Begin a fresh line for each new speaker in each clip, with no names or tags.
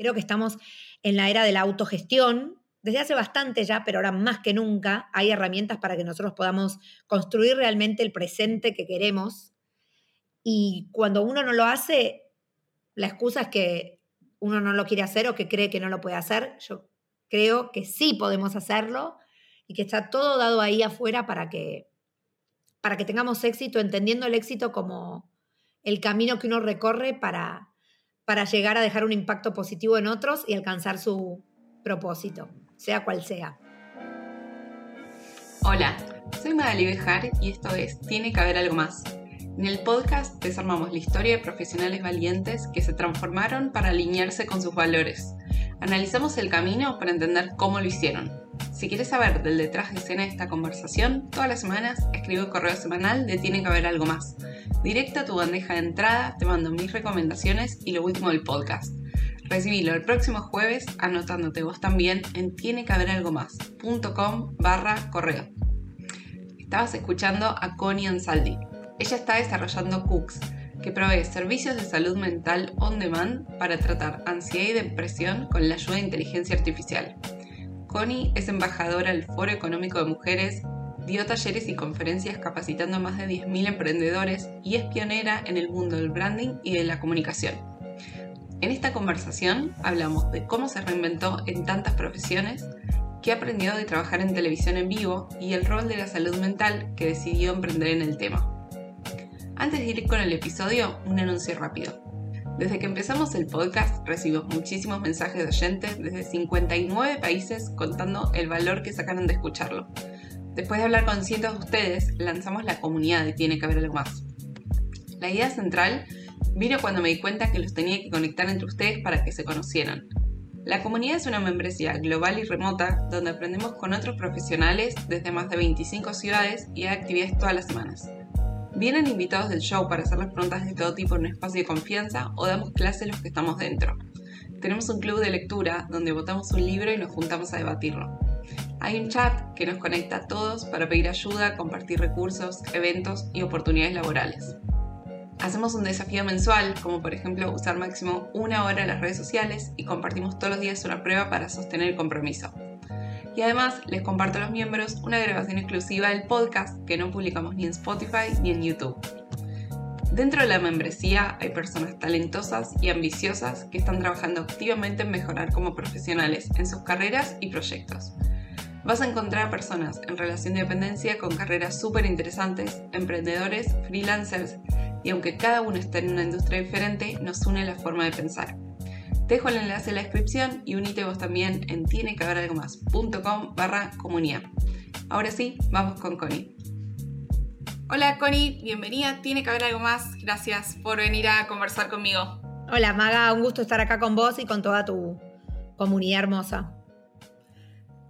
Creo que estamos en la era de la autogestión, desde hace bastante ya, pero ahora más que nunca hay herramientas para que nosotros podamos construir realmente el presente que queremos. Y cuando uno no lo hace, la excusa es que uno no lo quiere hacer o que cree que no lo puede hacer. Yo creo que sí podemos hacerlo y que está todo dado ahí afuera para que, para que tengamos éxito, entendiendo el éxito como el camino que uno recorre para, para llegar a dejar un impacto positivo en otros y alcanzar su propósito sea cual sea.
Hola, soy Madalí Bejar y esto es Tiene que haber algo más. En el podcast desarmamos la historia de profesionales valientes que se transformaron para alinearse con sus valores. Analizamos el camino para entender cómo lo hicieron. Si quieres saber del detrás de escena de esta conversación, todas las semanas escribo el correo semanal de Tiene que haber algo más. Directo a tu bandeja de entrada te mando mis recomendaciones y lo último del podcast. Recibilo el próximo jueves anotándote vos también en tiene que haber algo más.com barra correo. Estabas escuchando a Connie Ansaldi. Ella está desarrollando Cooks, que provee servicios de salud mental on demand para tratar ansiedad y depresión con la ayuda de inteligencia artificial. Connie es embajadora del Foro Económico de Mujeres, dio talleres y conferencias capacitando a más de 10.000 emprendedores y es pionera en el mundo del branding y de la comunicación. En esta conversación hablamos de cómo se reinventó en tantas profesiones, qué aprendió de trabajar en televisión en vivo y el rol de la salud mental que decidió emprender en el tema. Antes de ir con el episodio, un anuncio rápido. Desde que empezamos el podcast recibimos muchísimos mensajes de oyentes desde 59 países contando el valor que sacaron de escucharlo. Después de hablar con cientos de ustedes, lanzamos la comunidad de Tiene que haber algo más. La idea central Vino cuando me di cuenta que los tenía que conectar entre ustedes para que se conocieran. La comunidad es una membresía global y remota donde aprendemos con otros profesionales desde más de 25 ciudades y hay actividades todas las semanas. Vienen invitados del show para hacer las preguntas de todo tipo en un espacio de confianza o damos clases los que estamos dentro. Tenemos un club de lectura donde votamos un libro y nos juntamos a debatirlo. Hay un chat que nos conecta a todos para pedir ayuda, compartir recursos, eventos y oportunidades laborales. Hacemos un desafío mensual, como por ejemplo usar máximo una hora en las redes sociales y compartimos todos los días una prueba para sostener el compromiso. Y además les comparto a los miembros una grabación exclusiva del podcast que no publicamos ni en Spotify ni en YouTube. Dentro de la membresía hay personas talentosas y ambiciosas que están trabajando activamente en mejorar como profesionales en sus carreras y proyectos. Vas a encontrar personas en relación de dependencia con carreras súper interesantes, emprendedores, freelancers y aunque cada uno está en una industria diferente, nos une la forma de pensar. Te dejo el enlace en la descripción y unite vos también en tienequehaberalgomás.com barra comunidad. Ahora sí, vamos con Connie. Hola Connie, bienvenida, tiene que haber algo más. Gracias por venir a conversar conmigo.
Hola Maga, un gusto estar acá con vos y con toda tu comunidad hermosa.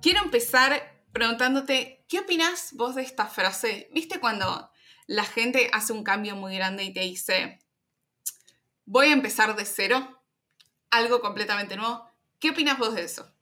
Quiero empezar preguntándote, ¿qué opinas vos de esta frase? ¿Viste cuando la gente hace un cambio muy grande y te dice, voy a empezar de cero, algo completamente nuevo. ¿Qué opinas vos de eso?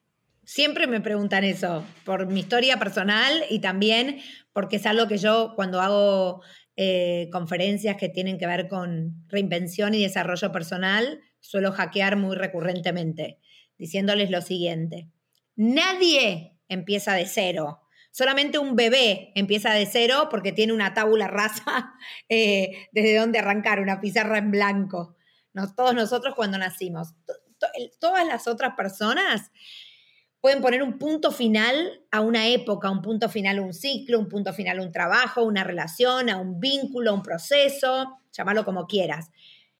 Siempre me preguntan eso, por mi historia personal y también porque es algo que yo cuando hago eh, conferencias que tienen que ver con reinvención y desarrollo personal, suelo hackear muy recurrentemente, diciéndoles lo siguiente. Nadie empieza de cero. Solamente un bebé empieza de cero porque tiene una tábula rasa eh, desde donde arrancar, una pizarra en blanco. Todos nosotros cuando nacimos. todas las otras personas pueden poner un punto final a una época, un punto final a un ciclo, un punto final a un trabajo, una relación, a un vínculo, a un proceso, llámalo como quieras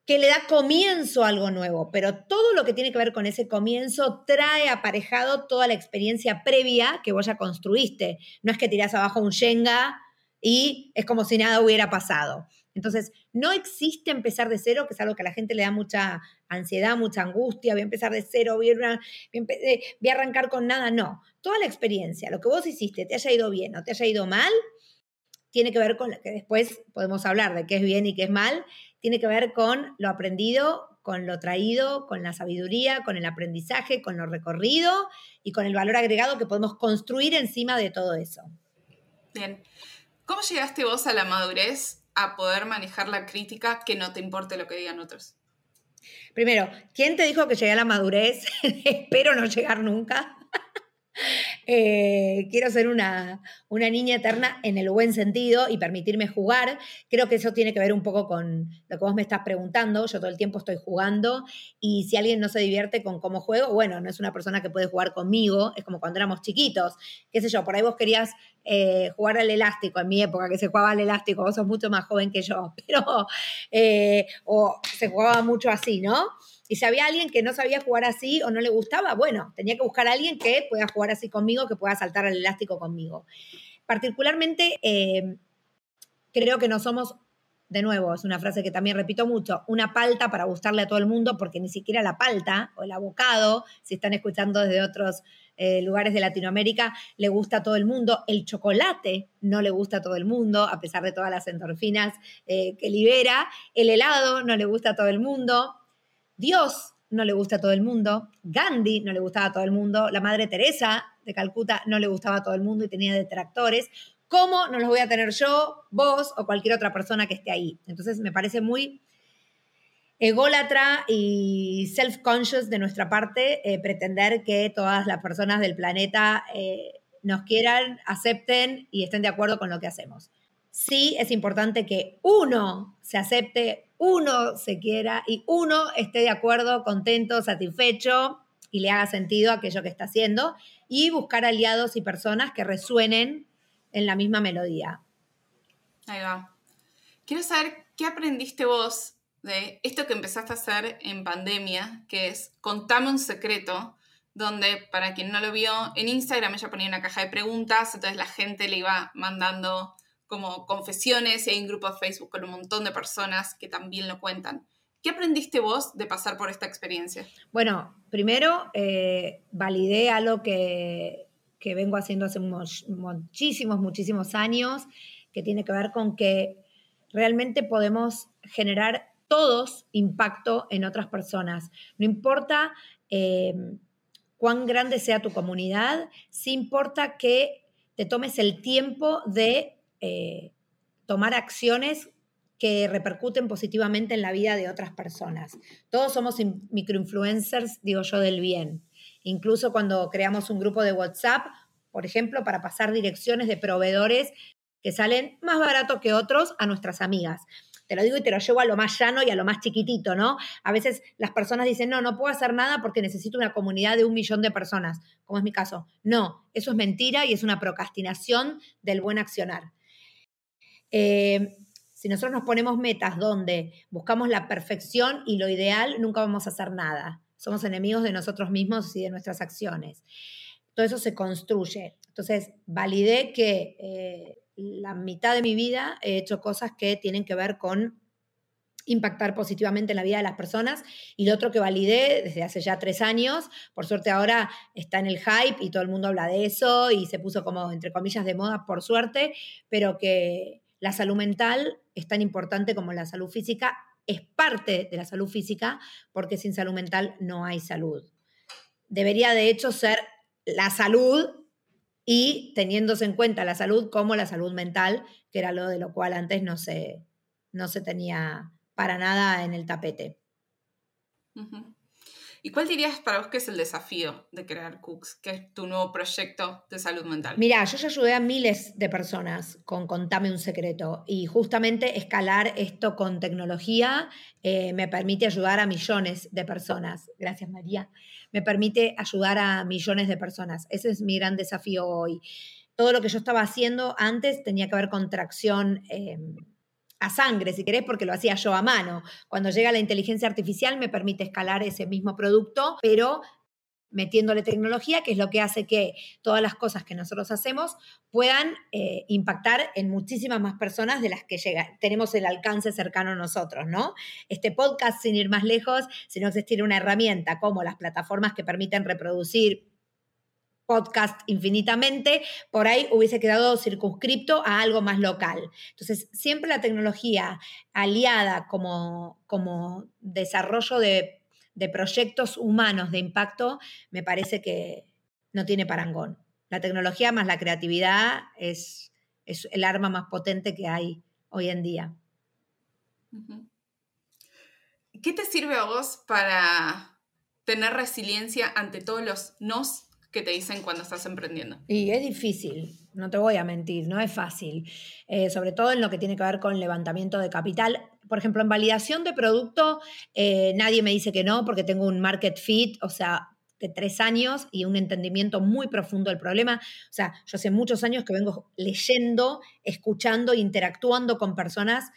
que le da comienzo a algo nuevo, pero todo lo que tiene que ver con ese comienzo trae aparejado toda la experiencia previa que vos ya construiste. No es que tirás abajo un Shenga y es como si nada hubiera pasado. Entonces, no existe empezar de cero, que es algo que a la gente le da mucha ansiedad, mucha angustia, voy a empezar de cero, voy a, eh, a arrancar con nada. No, toda la experiencia, lo que vos hiciste, te haya ido bien o te haya ido mal, tiene que ver con lo que después podemos hablar de qué es bien y qué es mal, tiene que ver con lo aprendido, con lo traído, con la sabiduría, con el aprendizaje, con lo recorrido y con el valor agregado que podemos construir encima de todo eso.
Bien. ¿Cómo llegaste vos a la madurez a poder manejar la crítica que no te importe lo que digan otros?
Primero, ¿quién te dijo que llegué a la madurez? Espero no llegar nunca. Eh, quiero ser una, una, niña eterna en el buen sentido y permitirme jugar. Creo que eso tiene que ver un poco con lo que vos me estás preguntando. Yo todo el tiempo estoy jugando y si alguien no se divierte con cómo juego, bueno, no es una persona que puede jugar conmigo. Es como cuando éramos chiquitos. Qué sé yo, por ahí vos querías eh, jugar al elástico en mi época, que se jugaba al elástico. Vos sos mucho más joven que yo, pero eh, o se jugaba mucho así, ¿no? Y si había alguien que no sabía jugar así o no le gustaba, bueno, tenía que buscar a alguien que pueda jugar así conmigo, que pueda saltar al elástico conmigo. Particularmente, eh, creo que no somos, de nuevo, es una frase que también repito mucho, una palta para gustarle a todo el mundo, porque ni siquiera la palta o el abocado, si están escuchando desde otros eh, lugares de Latinoamérica, le gusta a todo el mundo. El chocolate no le gusta a todo el mundo, a pesar de todas las endorfinas eh, que libera. El helado no le gusta a todo el mundo. Dios no le gusta a todo el mundo, Gandhi no le gustaba a todo el mundo, la Madre Teresa de Calcuta no le gustaba a todo el mundo y tenía detractores. ¿Cómo no los voy a tener yo, vos o cualquier otra persona que esté ahí? Entonces me parece muy ególatra y self-conscious de nuestra parte eh, pretender que todas las personas del planeta eh, nos quieran, acepten y estén de acuerdo con lo que hacemos. Sí es importante que uno se acepte, uno se quiera y uno esté de acuerdo, contento, satisfecho y le haga sentido aquello que está haciendo y buscar aliados y personas que resuenen en la misma melodía.
Ahí va. Quiero saber qué aprendiste vos de esto que empezaste a hacer en pandemia, que es contame un secreto, donde para quien no lo vio, en Instagram ella ponía una caja de preguntas, entonces la gente le iba mandando como confesiones y hay un grupo de Facebook con un montón de personas que también lo cuentan. ¿Qué aprendiste vos de pasar por esta experiencia?
Bueno, primero eh, validé algo que, que vengo haciendo hace muchísimos, muchísimos años, que tiene que ver con que realmente podemos generar todos impacto en otras personas. No importa eh, cuán grande sea tu comunidad, sí importa que te tomes el tiempo de eh, tomar acciones que repercuten positivamente en la vida de otras personas. Todos somos microinfluencers, digo yo, del bien. Incluso cuando creamos un grupo de WhatsApp, por ejemplo, para pasar direcciones de proveedores que salen más baratos que otros a nuestras amigas. Te lo digo y te lo llevo a lo más llano y a lo más chiquitito, ¿no? A veces las personas dicen, no, no puedo hacer nada porque necesito una comunidad de un millón de personas, como es mi caso. No, eso es mentira y es una procrastinación del buen accionar. Eh, si nosotros nos ponemos metas donde buscamos la perfección y lo ideal, nunca vamos a hacer nada. Somos enemigos de nosotros mismos y de nuestras acciones. Todo eso se construye. Entonces, validé que eh, la mitad de mi vida he hecho cosas que tienen que ver con impactar positivamente en la vida de las personas. Y lo otro que validé desde hace ya tres años, por suerte ahora está en el hype y todo el mundo habla de eso y se puso como, entre comillas, de moda, por suerte, pero que la salud mental es tan importante como la salud física, es parte de la salud física, porque sin salud mental no hay salud. Debería de hecho ser la salud y teniéndose en cuenta la salud como la salud mental, que era lo de lo cual antes no se, no se tenía para nada en el tapete.
¿Y cuál dirías para vos que es el desafío de crear Cooks, que es tu nuevo proyecto de salud mental?
Mira, yo ya ayudé a miles de personas con Contame un secreto y justamente escalar esto con tecnología eh, me permite ayudar a millones de personas. Gracias, María. Me permite ayudar a millones de personas. Ese es mi gran desafío hoy. Todo lo que yo estaba haciendo antes tenía que ver con tracción. Eh, a sangre, si querés, porque lo hacía yo a mano. Cuando llega la inteligencia artificial me permite escalar ese mismo producto, pero metiéndole tecnología, que es lo que hace que todas las cosas que nosotros hacemos puedan eh, impactar en muchísimas más personas de las que tenemos el alcance cercano a nosotros, ¿no? Este podcast, sin ir más lejos, si no existiera una herramienta como las plataformas que permiten reproducir podcast infinitamente, por ahí hubiese quedado circunscripto a algo más local. Entonces, siempre la tecnología aliada como, como desarrollo de, proyectos humanos de impacto, me parece que no tiene parangón. La tecnología más la creatividad es, es el arma más potente que hay hoy en día.
¿Qué te sirve a vos para tener resiliencia ante todos los nos que te dicen cuando estás emprendiendo?
Y es difícil, no te voy a mentir, no es fácil, eh, sobre todo en lo que tiene que ver con levantamiento de capital. Por ejemplo, en validación de producto, eh, nadie me dice que no porque tengo un market fit, o sea, de tres años y un entendimiento muy profundo del problema. O sea, yo hace muchos años que vengo leyendo, escuchando, interactuando con personas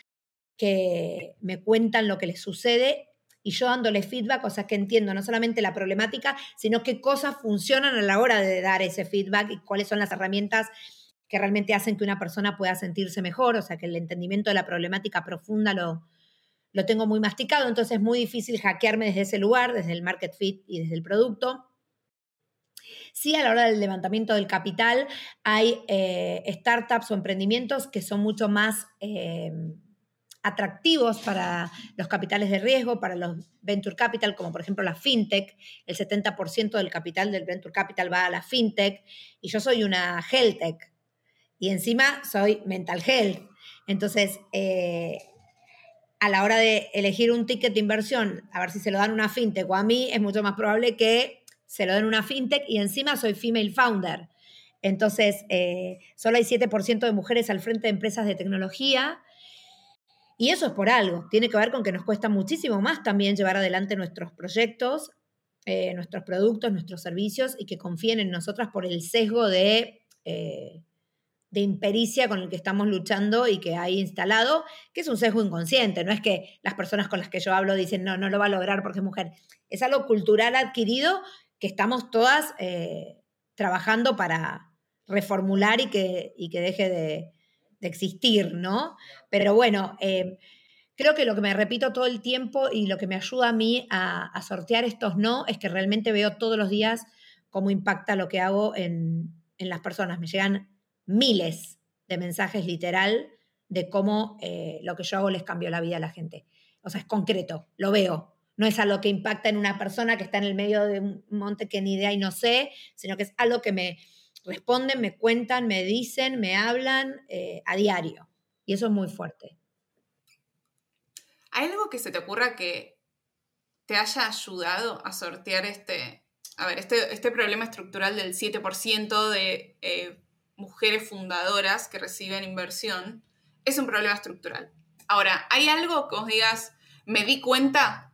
que me cuentan lo que les sucede y yo dándole feedback, sea, que entiendo no solamente la problemática, sino qué cosas funcionan a la hora de dar ese feedback y cuáles son las herramientas que realmente hacen que una persona pueda sentirse mejor, o sea, que el entendimiento de la problemática profunda lo, lo tengo muy masticado, entonces es muy difícil hackearme desde ese lugar, desde el market fit y desde el producto. Sí, a la hora del levantamiento del capital hay eh, startups o emprendimientos que son mucho más... Eh, atractivos para los capitales de riesgo, para los venture capital, como por ejemplo la fintech. El 70% del capital del venture capital va a la fintech y yo soy una health tech y encima soy mental health. Entonces, eh, a la hora de elegir un ticket de inversión, a ver si se lo dan una fintech o a mí, es mucho más probable que se lo den una fintech y encima soy female founder. Entonces, eh, solo hay 7% de mujeres al frente de empresas de tecnología y eso es por algo, tiene que ver con que nos cuesta muchísimo más también llevar adelante nuestros proyectos, eh, nuestros productos, nuestros servicios y que confíen en nosotras por el sesgo de, eh, de impericia con el que estamos luchando y que hay instalado, que es un sesgo inconsciente, no es que las personas con las que yo hablo dicen, no, no lo va a lograr porque es mujer, es algo cultural adquirido que estamos todas eh, trabajando para reformular y que deje de, de existir, ¿no? Pero bueno, eh, creo que lo que me repito todo el tiempo y lo que me ayuda a mí a, sortear estos no es que realmente veo todos los días cómo impacta lo que hago en, las personas. Me llegan miles de mensajes literal de cómo eh, lo que yo hago les cambió la vida a la gente. O sea, es concreto, lo veo. No es algo que impacta en una persona que está en el medio de un monte que ni idea y no sé, sino que es algo que me, responden, me cuentan, me dicen, me hablan eh, a diario. Y eso es muy fuerte.
¿Hay algo que se te ocurra que te haya ayudado a sortear este, a ver, este, este problema estructural del 7% de eh, mujeres fundadoras que reciben inversión? Es un problema estructural. Ahora, ¿hay algo que os digas, me di cuenta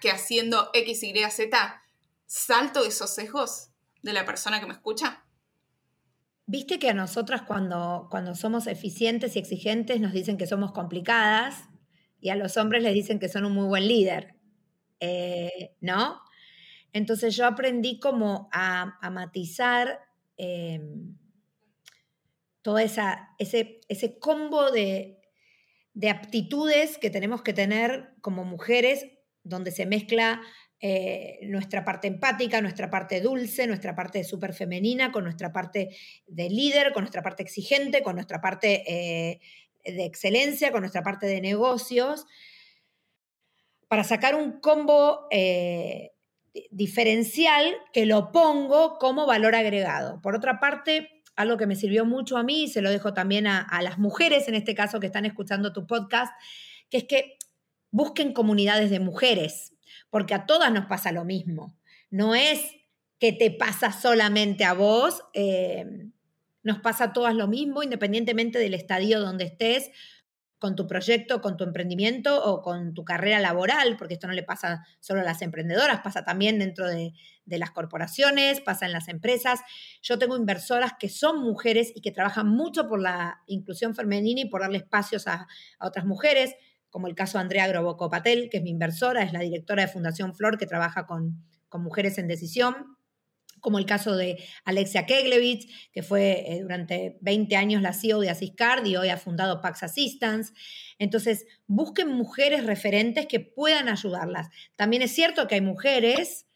que haciendo X, Y, Z salto esos sesgos de la persona que me escucha?
Viste que a nosotras cuando, cuando somos eficientes y exigentes nos dicen que somos complicadas y a los hombres les dicen que son un muy buen líder, eh, ¿no? Entonces yo aprendí como a, matizar eh, todo esa, ese, ese combo de, de aptitudes que tenemos que tener como mujeres, donde se mezcla eh, nuestra parte empática, nuestra parte dulce, nuestra parte súper femenina, con nuestra parte de líder, con nuestra parte exigente, con nuestra parte eh, de excelencia, con nuestra parte de negocios, para sacar un combo eh, diferencial que lo pongo como valor agregado. Por otra parte, algo que me sirvió mucho a mí, y se lo dejo también a, a las mujeres en este caso que están escuchando tu podcast, que es que busquen comunidades de mujeres, porque a todas nos pasa lo mismo. No es que te pasa solamente a vos, eh, nos pasa a todas lo mismo, independientemente del estadio donde estés, con tu proyecto, con tu emprendimiento o con tu carrera laboral, porque esto no le pasa solo a las emprendedoras, pasa también dentro de, las corporaciones, pasa en las empresas. Yo tengo inversoras que son mujeres y que trabajan mucho por la inclusión femenina y por darle espacios a, a otras mujeres como el caso de Andrea Groboco Patel, que es mi inversora, es la directora de Fundación Flor, que trabaja con, mujeres en decisión, como el caso de Alexia Keglevich, que fue eh, durante 20 años la CEO de Asiscard y hoy ha fundado Pax Assistance. Entonces, busquen mujeres referentes que puedan ayudarlas. También es cierto que hay mujeres,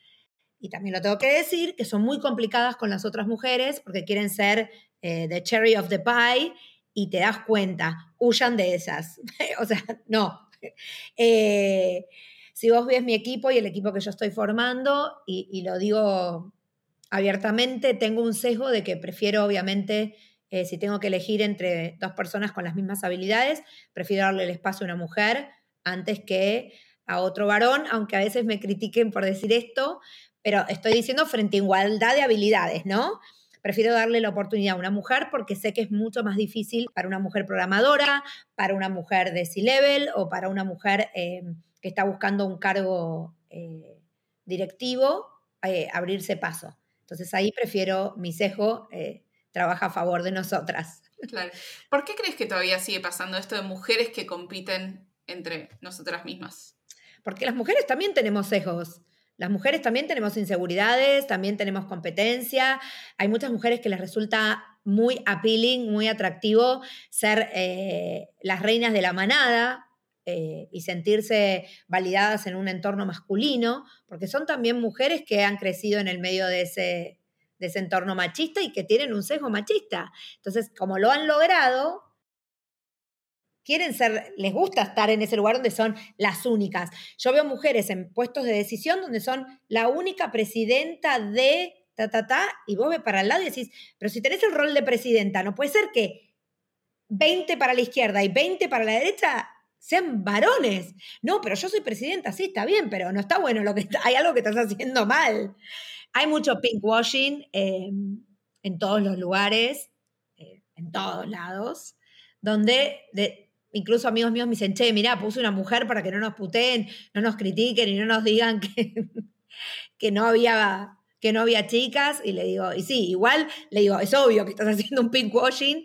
y también lo tengo que decir, que son muy complicadas con las otras mujeres porque quieren ser eh, the cherry of the pie y te das cuenta, huyan de esas. o sea, no. Eh, si vos ves mi equipo y el equipo que yo estoy formando, y, lo digo abiertamente, tengo un sesgo de que prefiero, obviamente, eh, si tengo que elegir entre dos personas con las mismas habilidades, prefiero darle el espacio a una mujer antes que a otro varón, aunque a veces me critiquen por decir esto, pero estoy diciendo frente a igualdad de habilidades, ¿no? Prefiero darle la oportunidad a una mujer porque sé que es mucho más difícil para una mujer programadora, para una mujer de C-Level o para una mujer eh, que está buscando un cargo eh, directivo, eh, abrirse paso. Entonces ahí prefiero, mi sesgo trabaja a favor de nosotras.
Claro. ¿Por qué crees que todavía sigue pasando esto de mujeres que compiten entre nosotras mismas?
Porque las mujeres también tenemos sesgos. Las mujeres también tenemos inseguridades, también tenemos competencia. Hay muchas mujeres que les resulta muy appealing, muy atractivo ser eh, las reinas de la manada eh, y sentirse validadas en un entorno masculino, porque son también mujeres que han crecido en el medio de ese, de ese entorno machista y que tienen un sesgo machista. Entonces, como lo han logrado, quieren ser, les gusta estar en ese lugar donde son las únicas. Yo veo mujeres en puestos de decisión donde son la única presidenta de ta, ta, ta, y vos ves para el lado y decís, pero si tenés el rol de presidenta, no puede ser que 20 para la izquierda y 20 para la derecha sean varones. No, pero yo soy presidenta, sí, está bien, pero no está bueno lo que hay algo que estás haciendo mal. Hay mucho pinkwashing eh, en todos los lugares, eh, en todos lados, donde de, incluso amigos míos me dicen, che, mirá, puse una mujer para que no nos puteen, no nos critiquen y no nos digan que, que, no, había, que no había chicas. Y le digo, y sí, igual le digo, es obvio que estás haciendo un pinkwashing.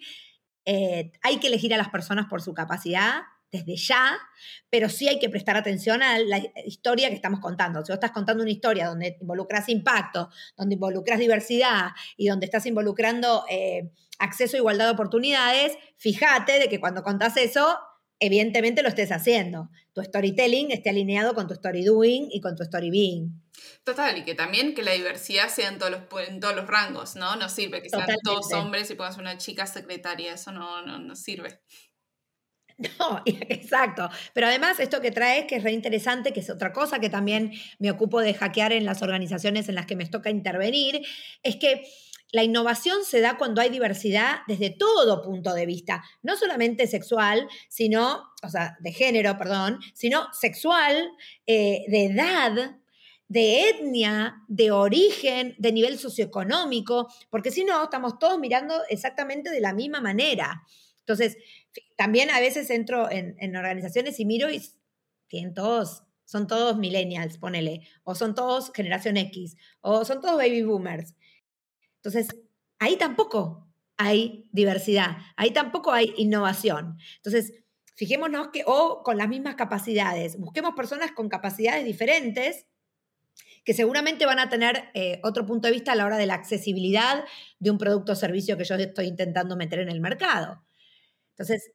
Eh, hay que elegir a las personas por su capacidad desde ya, pero sí hay que prestar atención a la historia que estamos contando. Si vos estás contando una historia donde involucras impacto, donde involucras diversidad y donde estás involucrando eh, acceso a igualdad de oportunidades, fíjate de que cuando contás eso, evidentemente lo estés haciendo. Tu storytelling esté alineado con tu story doing y con tu story being.
Total, y que también que la diversidad sea en todos los, en todos los rangos, ¿no? No sirve que sean todos hombres y pongas una chica secretaria, eso no, no, no sirve.
No, exacto. Pero además esto que traes, que es re interesante, que es otra cosa que también me ocupo de hackear en las organizaciones en las que me toca intervenir, es que la innovación se da cuando hay diversidad desde todo punto de vista, no solamente sexual, sino, o sea, de género, perdón, sino sexual, eh, de edad, de etnia, de origen, de nivel socioeconómico, porque si no, estamos todos mirando exactamente de la misma manera. Entonces, también a veces entro en, organizaciones y miro y tienen todos, son todos millennials, ponele, o son todos generación X, o son todos baby boomers. Entonces, ahí tampoco hay diversidad, ahí tampoco hay innovación. Entonces, fijémonos que, o con las mismas capacidades, busquemos personas con capacidades diferentes que seguramente van a tener eh, otro punto de vista a la hora de la accesibilidad de un producto o servicio que yo estoy intentando meter en el mercado. Entonces,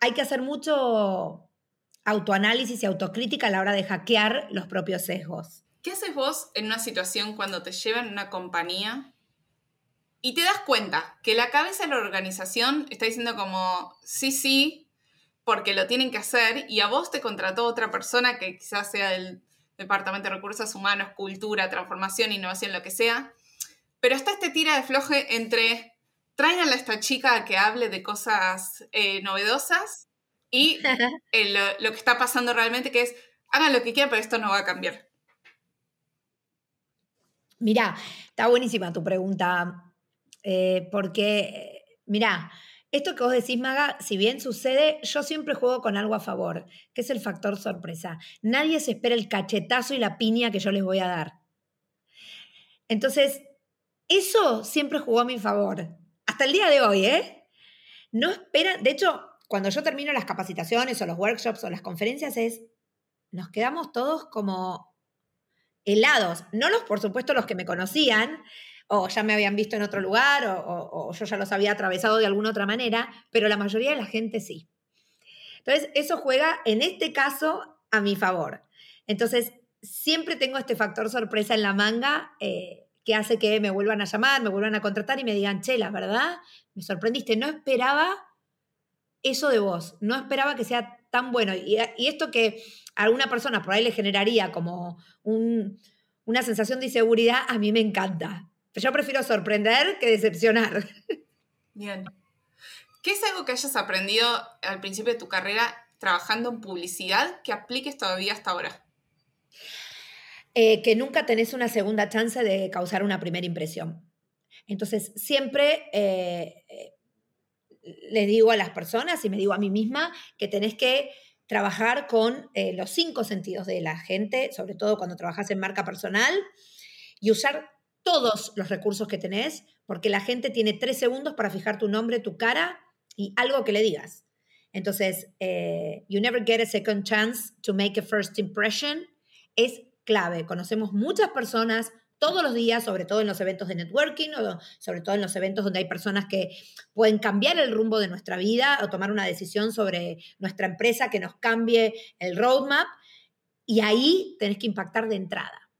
hay que hacer mucho autoanálisis y autocrítica a la hora de hackear los propios sesgos.
¿Qué haces vos en una situación cuando te llevan a una compañía y te das cuenta que la cabeza de la organización está diciendo como, sí, sí, porque lo tienen que hacer, y a vos te contrató otra persona que quizás sea del Departamento de Recursos Humanos, Cultura, Transformación, Innovación, lo que sea, pero está este tira de floje entre tráiganle a esta chica que hable de cosas eh, novedosas y lo, lo, que está pasando realmente, que es, hagan lo que quieran, pero esto no va a cambiar.
Mirá, está buenísima tu pregunta, eh, porque, mira, esto que vos decís, Maga, si bien sucede, yo siempre juego con algo a favor, que es el factor sorpresa. Nadie se espera el cachetazo y la piña que yo les voy a dar. Entonces, eso siempre jugó a mi favor. Hasta el día de hoy, ¿eh? No espera, de hecho, cuando yo termino las capacitaciones o los workshops o las conferencias es, nos quedamos todos como helados. No los, por supuesto, los que me conocían, o ya me habían visto en otro lugar, o, yo ya los había atravesado de alguna otra manera, pero la mayoría de la gente sí. Entonces, eso juega en este caso a mi favor. Entonces, siempre tengo este factor sorpresa en la manga eh, que hace que me vuelvan a llamar, me vuelvan a contratar y me digan, che, la verdad, me sorprendiste, no esperaba eso de vos, no esperaba que sea tan bueno. Y, esto que a alguna persona por ahí le generaría como una sensación de inseguridad, a mí me encanta. Yo prefiero sorprender que decepcionar.
Bien. ¿Qué es algo que hayas aprendido al principio de tu carrera trabajando en publicidad que apliques todavía hasta ahora?
Eh, que nunca tenés una segunda chance de causar una primera impresión. Entonces, siempre eh, eh, les digo a las personas y me digo a mí misma que tenés que trabajar con los cinco sentidos de la gente, sobre todo cuando trabajas en marca personal, y usar todos los recursos que tenés, porque la gente tiene tres segundos para fijar tu nombre, tu cara y algo que le digas. Entonces, you never get a second chance to make a first impression es clave. Conocemos muchas personas todos los días, sobre todo en los eventos de networking o sobre todo en los eventos donde hay personas que pueden cambiar el rumbo de nuestra vida o tomar una decisión sobre nuestra empresa que nos cambie el roadmap. Y ahí tenés que impactar de entrada.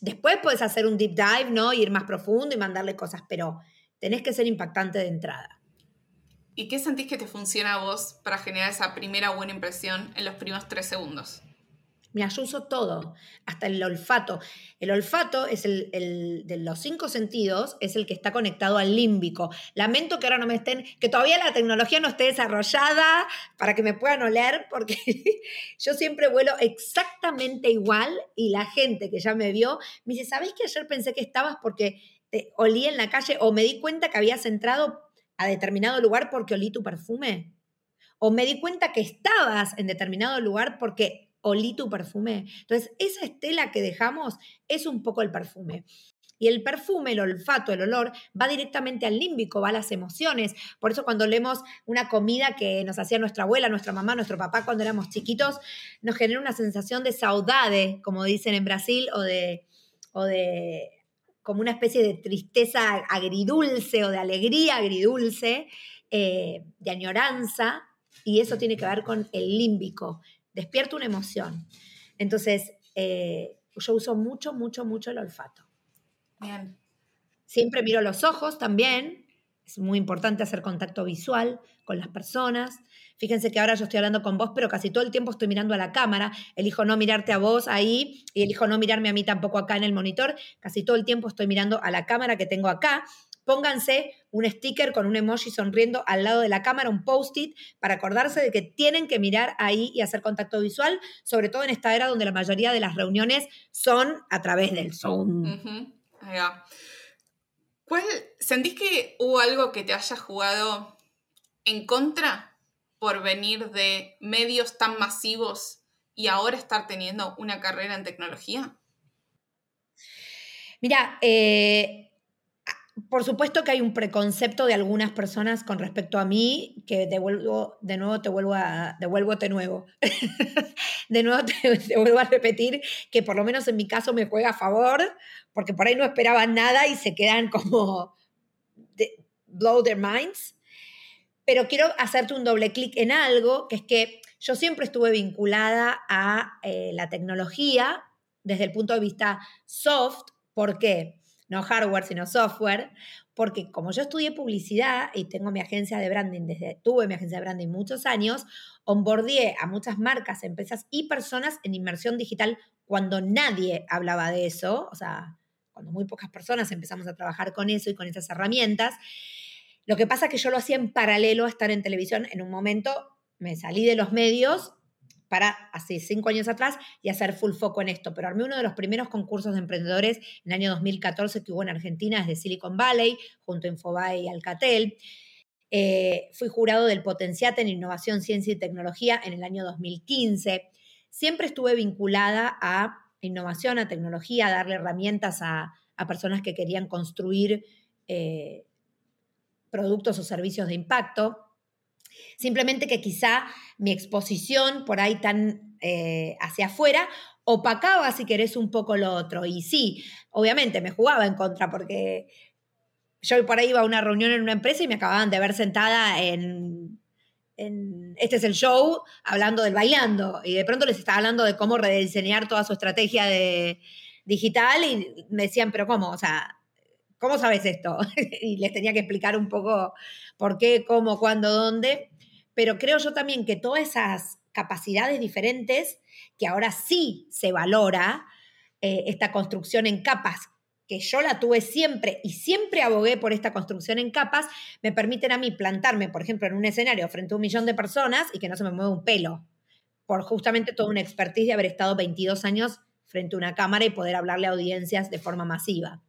Después puedes hacer un deep dive, ¿no? ir más profundo y mandarle cosas, pero tenés que ser impactante de entrada.
¿Y qué sentís que te funciona a vos para generar esa primera buena impresión en los primeros tres segundos?
Me yo uso todo, hasta el olfato. El olfato es el, de los cinco sentidos, es el que está conectado al límbico. Lamento que ahora no me estén, que todavía la tecnología no esté desarrollada para que me puedan oler, porque yo siempre vuelo exactamente igual y la gente que ya me vio me dice, ¿sabés que ayer pensé que estabas porque te olí en la calle o me di cuenta que habías entrado a determinado lugar porque olí tu perfume? O me di cuenta que estabas en determinado lugar porque olí tu perfume. Entonces, esa estela que dejamos es un poco el perfume. Y el perfume, el olfato, el olor, va directamente al límbico, va a las emociones. Por eso cuando leemos una comida que nos hacía nuestra abuela, nuestra mamá, nuestro papá cuando éramos chiquitos, nos genera una sensación de saudade, como dicen en Brasil, o de, o de como una especie de tristeza agridulce o de alegría agridulce, eh, de añoranza, y eso tiene que ver con el límbico, despierto una emoción. Entonces, eh, yo uso mucho, mucho, mucho el olfato.
Bien.
Siempre miro los ojos también. Es muy importante hacer contacto visual con las personas. Fíjense que ahora yo estoy hablando con vos, pero casi todo el tiempo estoy mirando a la cámara. Elijo no mirarte a vos ahí y elijo no mirarme a mí tampoco acá en el monitor. Casi todo el tiempo estoy mirando a la cámara que tengo acá Pónganse un sticker con un emoji sonriendo al lado de la cámara, un post-it, para acordarse de que tienen que mirar ahí y hacer contacto visual, sobre todo en esta era donde la mayoría de las reuniones son a través del Zoom.
¿Cuál, ¿Sentís que hubo algo que te haya jugado en contra por venir de medios tan masivos y ahora estar teniendo una carrera en tecnología?
Mira, eh, por supuesto que hay un preconcepto de algunas personas con respecto a mí que devuelvo, de nuevo te vuelvo a, devuelvo de nuevo. de nuevo te, vuelvo a repetir que por lo menos en mi caso me juega a favor, porque por ahí no esperaban nada y se quedan como blow their minds. Pero quiero hacerte un doble clic en algo, que es que yo siempre estuve vinculada a eh, la tecnología desde el punto de vista soft. ¿Por qué? No hardware, sino software, porque como yo estudié publicidad y tengo mi agencia de branding, desde tuve mi agencia de branding muchos años, onboardé a muchas marcas, empresas y personas en inmersión digital cuando nadie hablaba de eso, o sea, cuando muy pocas personas empezamos a trabajar con eso y con esas herramientas. Lo que pasa es que yo lo hacía en paralelo a estar en televisión. En un momento me salí de los medios para hace cinco años atrás y hacer full foco en esto. Pero armé uno de los primeros concursos de emprendedores en el año 2014 que hubo en Argentina desde Silicon Valley, junto a Infobae y Alcatel. Eh, fui jurado del Potenciate en Innovación, Ciencia y Tecnología en el año 2015. Siempre estuve vinculada a innovación, a tecnología, a darle herramientas a, personas que querían construir eh, productos o servicios de impacto. Simplemente que quizá mi exposición por ahí tan eh, hacia afuera opacaba, si querés, un poco lo otro. Y sí, obviamente me jugaba en contra porque yo por ahí iba a una reunión en una empresa y me acababan de ver sentada en, en, este es el show, hablando del bailando. Y de pronto les estaba hablando de cómo rediseñar toda su estrategia de digital y me decían, pero ¿cómo? O sea, ¿cómo sabes esto? y les tenía que explicar un poco por qué, cómo, cuándo, dónde pero creo yo también que todas esas capacidades diferentes, que ahora sí se valora, eh, esta construcción en capas que yo la tuve siempre y siempre abogué por esta construcción en capas, me permiten a mí plantarme, por ejemplo, en un escenario frente a un millón de personas y que no se me mueva un pelo, por justamente toda una expertise de haber estado 22 años frente a una cámara y poder hablarle a audiencias de forma masiva.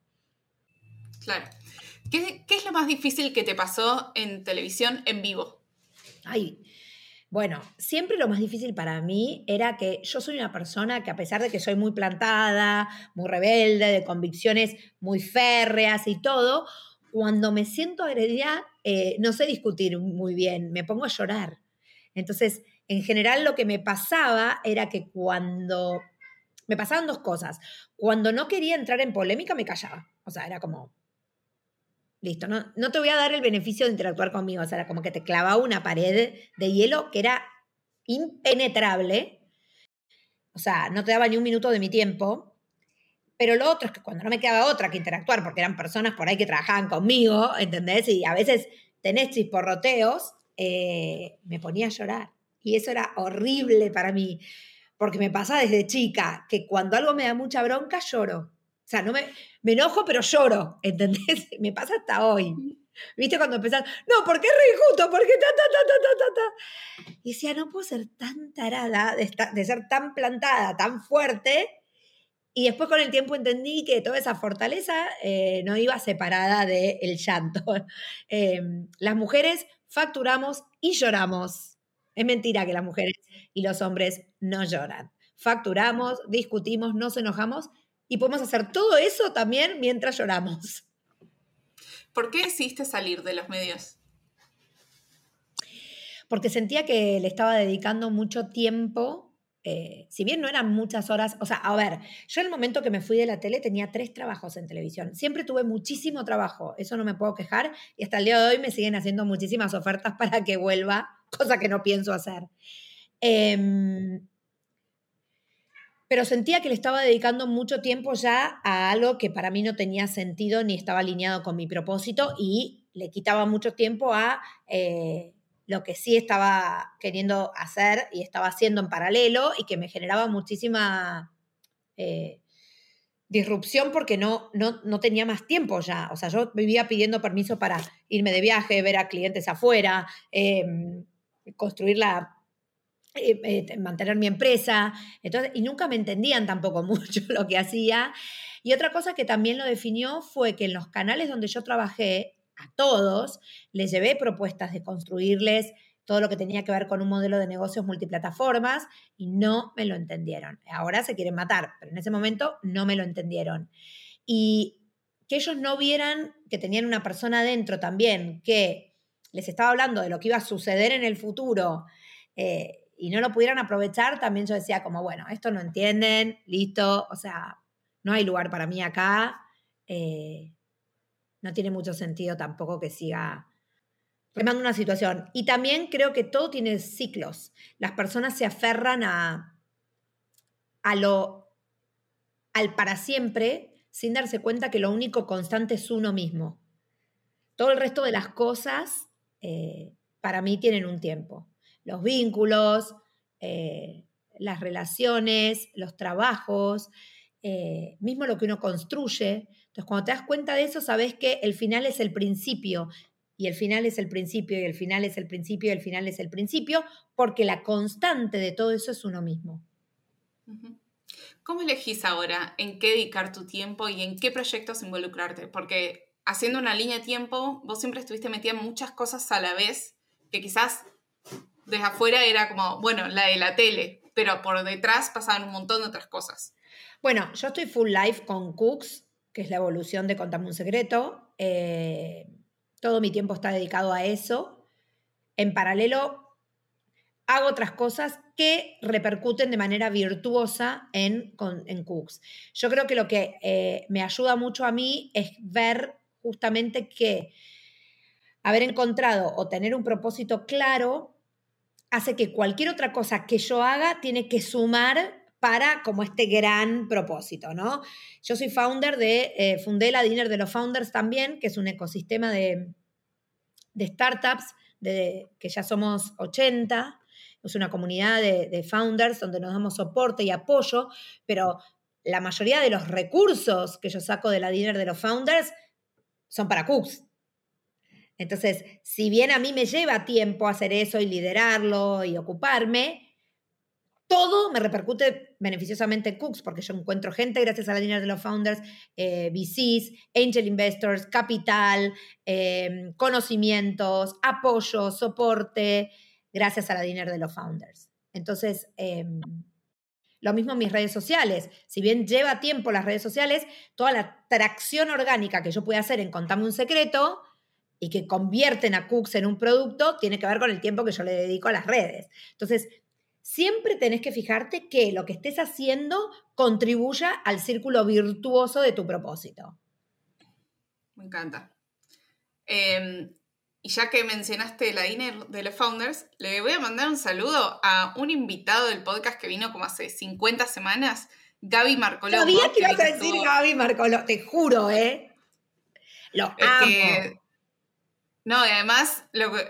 Claro. ¿Qué, es lo más difícil que te pasó en televisión en vivo?
Ay, bueno, siempre lo más difícil para mí era que yo soy una persona que a pesar de que soy muy plantada, muy rebelde, de convicciones muy férreas y todo, cuando me siento agredida eh, no sé discutir muy bien, me pongo a llorar. Entonces, en general lo que me pasaba era que cuando... Me pasaban dos cosas. Cuando no quería entrar en polémica me callaba. O sea, era como, listo, no, no te voy a dar el beneficio de interactuar conmigo. O sea, era como que te clavaba una pared de hielo que era impenetrable. O sea, no te daba ni un minuto de mi tiempo. Pero lo otro es que cuando no me quedaba otra que interactuar, porque eran personas por ahí que trabajaban conmigo, ¿entendés? Y a veces tenés chisporroteos, eh, me ponía a llorar. Y eso era horrible para mí, porque me pasa desde chica, que cuando algo me da mucha bronca, lloro. Sea, no me, me enojo, pero lloro, ¿entendés? Me pasa hasta hoy. ¿Viste cuando empezás? No, porque es re injusto, porque ta, ta, ta, ta, ta, ta. Y decía, no puedo ser tan tarada, de, de ser tan plantada, tan fuerte. Y después con el tiempo entendí que toda esa fortaleza eh, no iba separada del el llanto. Eh, las mujeres facturamos y lloramos. Es mentira que las mujeres y los hombres no lloran. Facturamos, discutimos, nos enojamos y podemos hacer todo eso también mientras lloramos.
¿Por qué decidiste salir de los medios?
Porque sentía que le estaba dedicando mucho tiempo, eh, si bien no eran muchas horas, o sea, a ver, yo en el momento que me fui de la tele tenía tres trabajos en televisión, siempre tuve muchísimo trabajo, eso no me puedo quejar, y hasta el día de hoy me siguen haciendo muchísimas ofertas para que vuelva, cosa que no pienso hacer. Eh, pero sentía que le estaba dedicando mucho tiempo ya a algo que para mí no tenía sentido ni estaba alineado con mi propósito y le quitaba mucho tiempo a eh, lo que sí estaba queriendo hacer y estaba haciendo en paralelo y que me generaba muchísima eh, disrupción porque no, no, no, tenía más tiempo ya. O sea, yo vivía pidiendo permiso para irme de viaje, ver a clientes afuera, em, construir la eh, eh, mantener mi empresa, entonces, y nunca me entendían tampoco mucho lo que hacía. Y otra cosa que también lo definió fue que en los canales donde yo trabajé, a todos, les llevé propuestas de construirles todo lo que tenía que ver con un modelo de negocios multiplataformas y no me lo entendieron. Ahora se quieren matar, pero en ese momento no me lo entendieron. Y que ellos no vieran que tenían una persona adentro también que les estaba hablando de lo que iba a suceder en el futuro, eh, y no lo pudieran aprovechar, también yo decía como, bueno, esto no entienden, listo, o sea, no hay lugar para mí acá, eh, no tiene mucho sentido tampoco que siga remando una situación. Y también creo que todo tiene ciclos. Las personas se aferran a, a lo, al para siempre sin darse cuenta que lo único constante es uno mismo. Todo el resto de las cosas eh, para mí tienen un tiempo los vínculos, eh, las relaciones, los trabajos, eh, mismo lo que uno construye. Entonces, cuando te das cuenta de eso, sabes que el final es el principio, y el final es el principio, y el final es el principio, y el final es el principio, porque la constante de todo eso es uno mismo.
¿Cómo elegís ahora en qué dedicar tu tiempo y en qué proyectos involucrarte? Porque haciendo una línea de tiempo, vos siempre estuviste metida en muchas cosas a la vez que quizás desde afuera era como, bueno, la de la tele, pero por detrás pasaban un montón de otras cosas.
Bueno, yo estoy full life con Cooks, que es la evolución de Contame un secreto. Eh, todo mi tiempo está dedicado a eso. En paralelo, hago otras cosas que repercuten de manera virtuosa en, en Cooks. Yo creo que lo que eh, me ayuda mucho a mí es ver justamente que haber encontrado o tener un propósito claro hace que cualquier otra cosa que yo haga tiene que sumar para como este gran propósito, ¿no? Yo soy founder de, eh, fundé la Dinner de los Founders también, que es un ecosistema de, startups, de, que ya somos 80, es una comunidad de, de, founders donde nos damos soporte y apoyo, pero la mayoría de los recursos que yo saco de la dinner de los founders son para Cooks. Entonces, si bien a mí me lleva tiempo hacer eso y liderarlo y ocuparme, todo me repercute beneficiosamente en Cooks, porque yo encuentro gente gracias a la dinero de los founders, eh, VCs, angel investors, capital, em, conocimientos, apoyo, soporte, gracias a la dinero de los founders. Entonces, em, lo mismo en mis redes sociales. Si bien lleva tiempo las redes sociales, toda la tracción orgánica que yo pueda hacer en contarme un secreto y que convierten a Cooks en un producto, tiene que ver con el tiempo que yo le dedico a las redes. Entonces, siempre tenés que fijarte que lo que estés haciendo contribuya al círculo virtuoso de tu propósito.
Me encanta. Em, y ya que mencionaste la dinner de los founders, le voy a mandar un saludo a un invitado del podcast que vino como hace 50 semanas, Gaby Marcolombo.
Sabía que ibas a decir Gaby Marcolombo, te juro, ¿eh? Lo amo.
No, y además,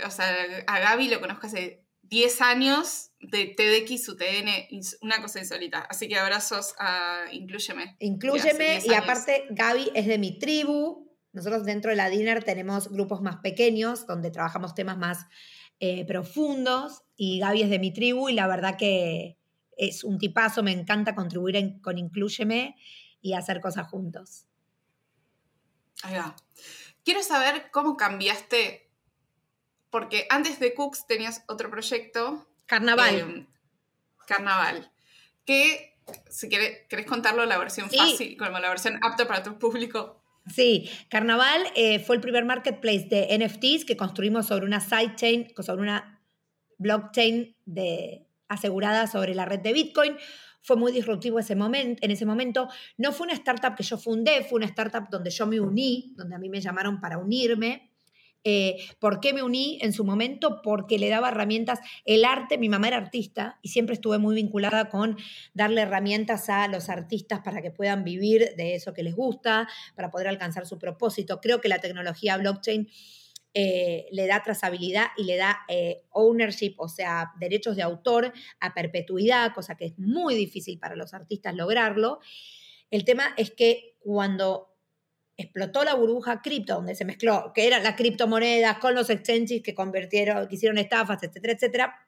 o sea, a Gaby lo conozco hace 10 años de TDX, UTN, una cosa insólita. Así que abrazos a Incluyeme.
Incluyeme, y aparte Gaby es de mi tribu. Nosotros dentro de la Dinner tenemos grupos más pequeños donde trabajamos temas más eh, profundos y Gaby es de mi tribu y la verdad que es un tipazo, me encanta contribuir con Incluyeme y hacer cosas juntos.
Ahí va. Quiero saber cómo cambiaste porque antes de Cooks tenías otro proyecto.
Carnaval. Eh,
carnaval. Que, si querés, contarlo, la versión fácil, como la versión apta para tu público.
Sí, Carnaval eh, fue el primer marketplace de NFTs que construimos sobre una sidechain, sobre una blockchain de, asegurada sobre la red de Bitcoin. Fue muy disruptivo ese momento, en ese momento. No fue una startup que yo fundé, fue una startup donde yo me uní, donde a mí me llamaron para unirme. Eh, ¿Por qué me uní en su momento? Porque le daba herramientas. El arte, mi mamá era artista y siempre estuve muy vinculada con darle herramientas a los artistas para que puedan vivir de eso que les gusta, para poder alcanzar su propósito. Creo que la tecnología blockchain eh, le da trazabilidad y le da eh, ownership, o sea, derechos de autor a perpetuidad, cosa que es muy difícil para los artistas lograrlo. El tema es que cuando explotó la burbuja cripto, donde se mezcló, que eran las criptomonedas con los exchanges que convirtieron, que hicieron estafas, etcétera, etcétera,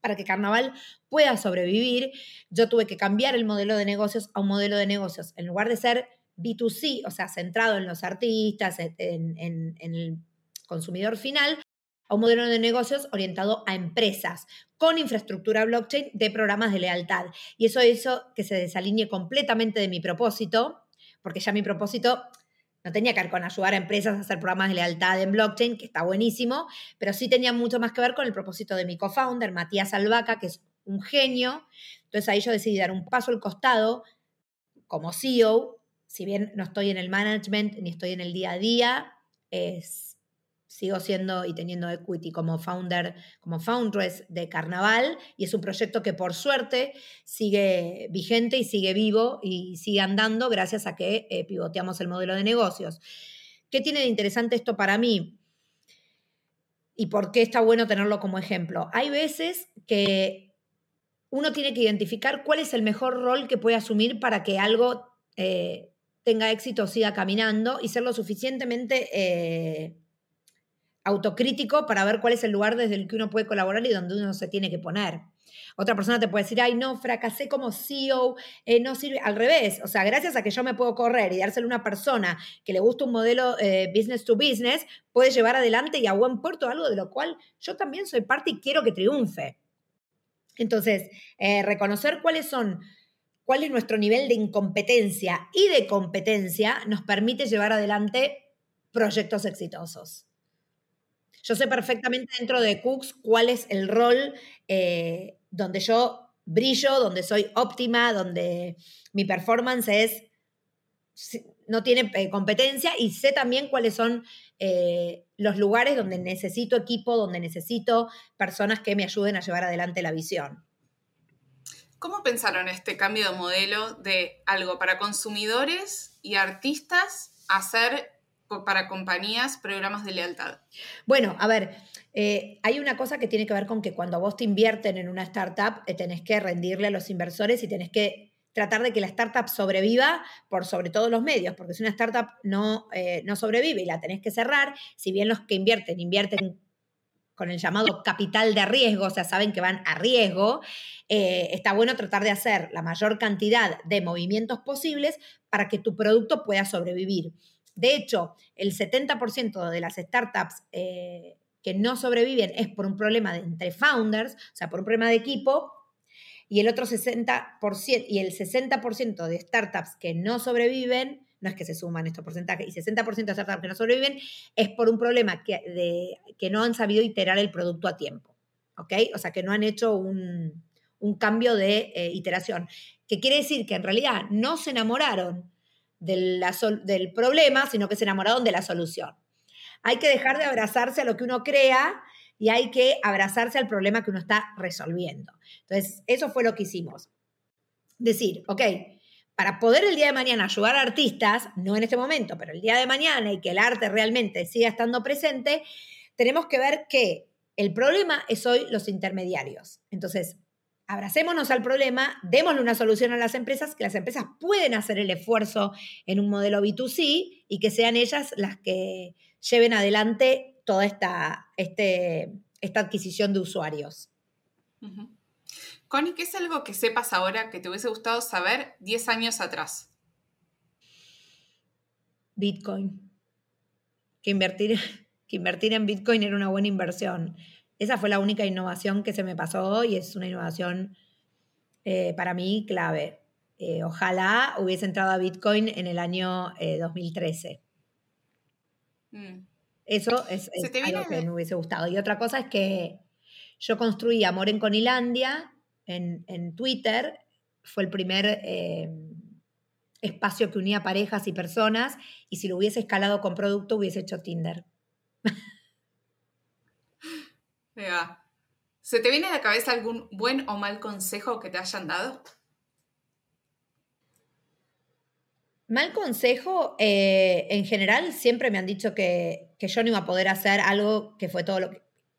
para que Carnaval pueda sobrevivir, yo tuve que cambiar el modelo de negocios a un modelo de negocios. En lugar de ser B2C, o sea, centrado en los artistas, en, en el consumidor final, a un modelo de negocios orientado a empresas con infraestructura blockchain de programas de lealtad. Y eso hizo que se desalinee completamente de mi propósito, porque ya mi propósito no tenía que ver con ayudar a empresas a hacer programas de lealtad en blockchain, que está buenísimo, pero sí tenía mucho más que ver con el propósito de mi co-founder, Matías Albaca, que es un genio. Entonces ahí yo decidí dar un paso al costado como CEO, si bien no estoy en el management ni estoy en el día a día, es sigo siendo y teniendo equity como founder, como foundress de Carnaval y es un proyecto que por suerte sigue vigente y sigue vivo y sigue andando gracias a que eh, pivoteamos el modelo de negocios. ¿Qué tiene de interesante esto para mí? ¿Y por qué está bueno tenerlo como ejemplo? Hay veces que uno tiene que identificar cuál es el mejor rol que puede asumir para que algo eh, tenga éxito siga caminando y ser lo suficientemente... Eh, autocrítico para ver cuál es el lugar desde el que uno puede colaborar y donde uno se tiene que poner. Otra persona te puede decir, ay, no, fracasé como CEO, eh, no sirve. Al revés, o sea, gracias a que yo me puedo correr y dárselo a una persona que le gusta un modelo eh, business to business, puede llevar adelante y a buen puerto algo de lo cual yo también soy parte y quiero que triunfe. Entonces, eh, reconocer cuáles son, cuál es nuestro nivel de incompetencia y de competencia nos permite llevar adelante proyectos exitosos. Yo sé perfectamente dentro de Cooks cuál es el rol eh, donde yo brillo, donde soy óptima, donde mi performance es no tiene eh, competencia y sé también cuáles son eh, los lugares donde necesito equipo, donde necesito personas que me ayuden a llevar adelante la visión.
¿Cómo pensaron este cambio de modelo de algo para consumidores y artistas hacer para compañías programas de lealtad?
Bueno, a ver, eh, hay una cosa que tiene que ver con que cuando vos te invierten en una startup, eh, tenés que rendirle a los inversores y tenés que tratar de que la startup sobreviva por sobre todo los medios, porque si una startup no, eh, no sobrevive y la tenés que cerrar, si bien los que invierten invierten con el llamado capital de riesgo, o sea, saben que van a riesgo, está bueno tratar de hacer la mayor cantidad de movimientos posibles para que tu producto pueda sobrevivir. De hecho, el 70% de las startups eh, que no sobreviven es por un problema de, entre founders, o sea, por un problema de equipo, y el otro 60%, y el 60% de startups que no sobreviven, no es que se suman estos porcentajes, y 60% de startups que no sobreviven, es por un problema que, de, que no han sabido iterar el producto a tiempo. ¿Ok? O sea, que no han hecho un, cambio de eh, iteración. Que quiere decir que en realidad no se enamoraron del, del problema, sino que se enamoraron de la solución. Hay que dejar de abrazarse a lo que uno crea y hay que abrazarse al problema que uno está resolviendo. Entonces, eso fue lo que hicimos. Decir, ok, para poder el día de mañana ayudar a artistas, no en este momento, pero el día de mañana y que el arte realmente siga estando presente, tenemos que ver que el problema es hoy los intermediarios. Entonces, abracémonos al problema, démosle una solución a las empresas, que las empresas pueden hacer el esfuerzo en un modelo B2C y que sean ellas las que lleven adelante toda esta, este, esta adquisición de usuarios.
Connie, ¿qué es algo que sepas ahora que te hubiese gustado saber 10 años atrás?
Bitcoin. Que invertir, que invertir en Bitcoin era una buena inversión. Esa fue la única innovación que se me pasó y es una innovación eh, para mí clave. Eh, ojalá hubiese entrado a Bitcoin en el año 2013. Eh, eso es, algo que me hubiese gustado. Y otra cosa es que yo construí Amor en Conilandia en, Twitter. Fue el primer espacio que unía parejas y personas. Y si lo hubiese escalado con producto, hubiese hecho Tinder.
¿Se te viene a la cabeza algún buen o mal consejo que te hayan dado?
Mal consejo, eh, en general siempre me han dicho que, yo no iba a poder hacer algo que fue todo lo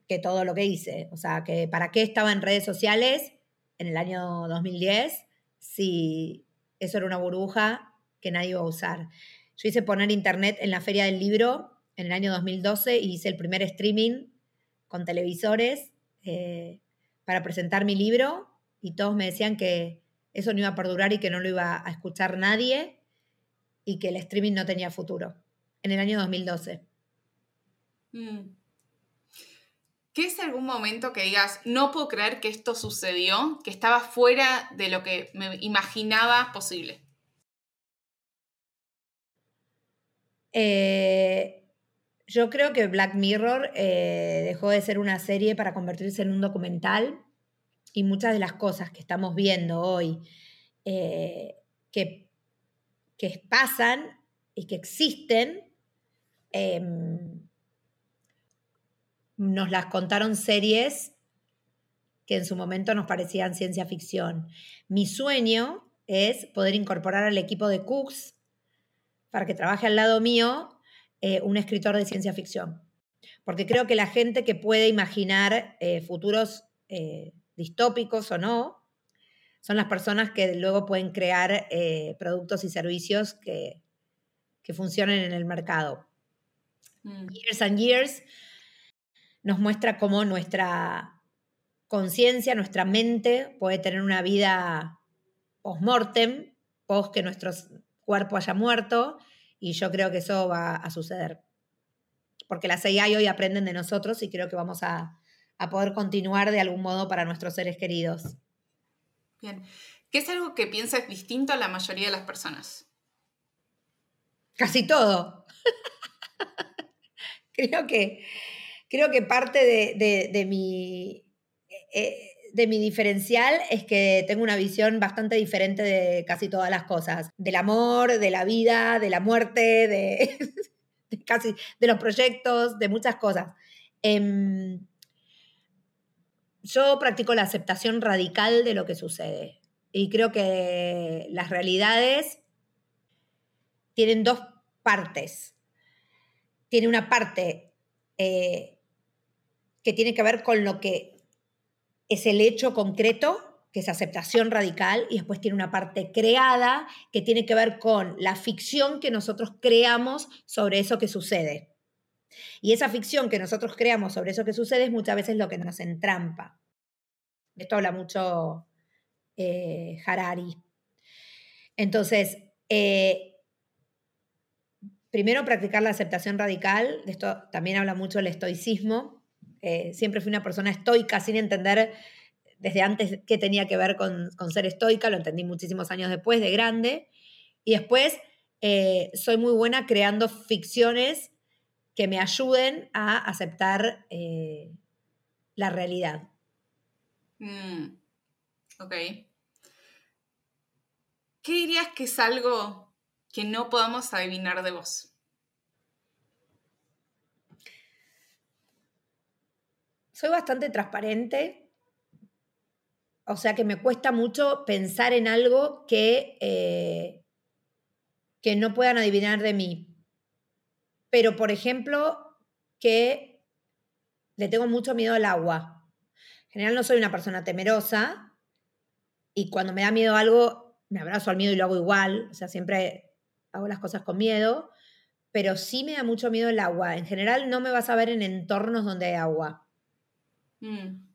que, todo lo que hice. O sea, que para qué estaba en redes sociales en el año 2010 si eso era una burbuja que nadie iba a usar. Yo hice poner internet en la feria del libro en el año 2012 y hice el primer streaming con televisores eh, para presentar mi libro y todos me decían que eso no iba a perdurar y que no lo iba a escuchar nadie y que el streaming no tenía futuro, en el año 2012. Mm.
¿Qué es algún momento que digas, no puedo creer que esto sucedió, que estaba fuera de lo que me imaginaba posible?
Eh, yo creo que Black Mirror eh, dejó de ser una serie para convertirse en un documental y muchas de las cosas que estamos viendo hoy eh, que que pasan y que existen, em, nos las contaron series que en su momento nos parecían ciencia ficción. Mi sueño es poder incorporar al equipo de Cooks para que trabaje al lado mío eh, un escritor de ciencia ficción. Porque creo que la gente que puede imaginar eh, futuros eh, distópicos o no, son las personas que luego pueden crear productos y servicios que, funcionen en el mercado. Mm. Years and Years nos muestra cómo nuestra conciencia, nuestra mente puede tener una vida post-mortem, post que nuestro cuerpo haya muerto, y yo creo que eso va a suceder. Porque las AI hoy aprenden de nosotros y creo que vamos a, a poder continuar de algún modo para nuestros seres queridos.
Bien. ¿Qué es algo que piensas distinto a la mayoría de las personas?
Casi todo. creo, que, creo que parte de, mi, eh, de mi diferencial es que tengo una visión bastante diferente de casi todas las cosas. Del amor, de la vida, de la muerte, de, casi de los proyectos, de muchas cosas. Em, yo practico la aceptación radical de lo que sucede. Y creo que las realidades tienen dos partes. Tiene una parte eh, que tiene que ver con lo que es el hecho concreto que es aceptación radical, y después tiene una parte creada que tiene que ver con la ficción que nosotros creamos sobre eso que sucede. Y esa ficción que nosotros creamos sobre eso que sucede es muchas veces lo que nos entrampa. Esto habla mucho eh, Harari. Entonces, eh, primero practicar la aceptación radical, de esto también habla mucho el estoicismo. Eh, siempre fui una persona estoica sin entender desde antes qué tenía que ver con, ser estoica, lo entendí muchísimos años después, de grande. Y después soy muy buena creando ficciones que me ayuden a aceptar la realidad.
Mm, ok. ¿Qué dirías que es algo que no podamos adivinar de vos?
Soy bastante transparente, o sea que me cuesta mucho pensar en algo que, eh, que no puedan adivinar de mí. Pero, por ejemplo, que le tengo mucho miedo al agua. En general no soy una persona temerosa y cuando me da miedo algo, me abrazo al miedo y lo hago igual. O sea, siempre hago las cosas con miedo, pero sí me da mucho miedo el agua. En general no me vas a ver en entornos donde hay agua.
Mm.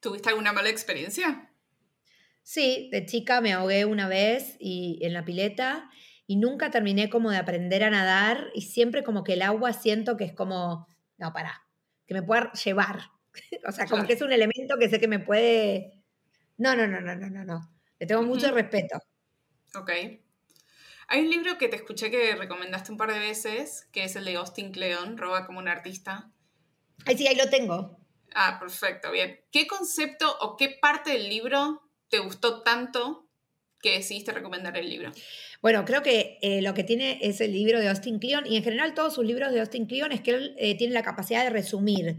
¿Tuviste alguna mala experiencia?
Sí, de chica me ahogué una vez y, en la pileta y nunca terminé como de aprender a nadar y siempre como que el agua siento que es como, no, para, que me pueda llevar. o sea, como que es un elemento que sé que me puede... No, no, no, no, no, no, no. Le tengo mucho respeto.
Ok. Hay un libro que te escuché que recomendaste un par de veces, que es el de Austin Kleon, Roba como un artista.
Ay, sí, ahí lo tengo.
Ah, perfecto, bien. ¿Qué concepto o qué parte del libro te gustó tanto que decidiste recomendar el libro?
Bueno, creo que eh, lo que tiene es el libro de Austin Kleon y en general todos sus libros de Austin Kleon es que él eh, tiene la capacidad de resumir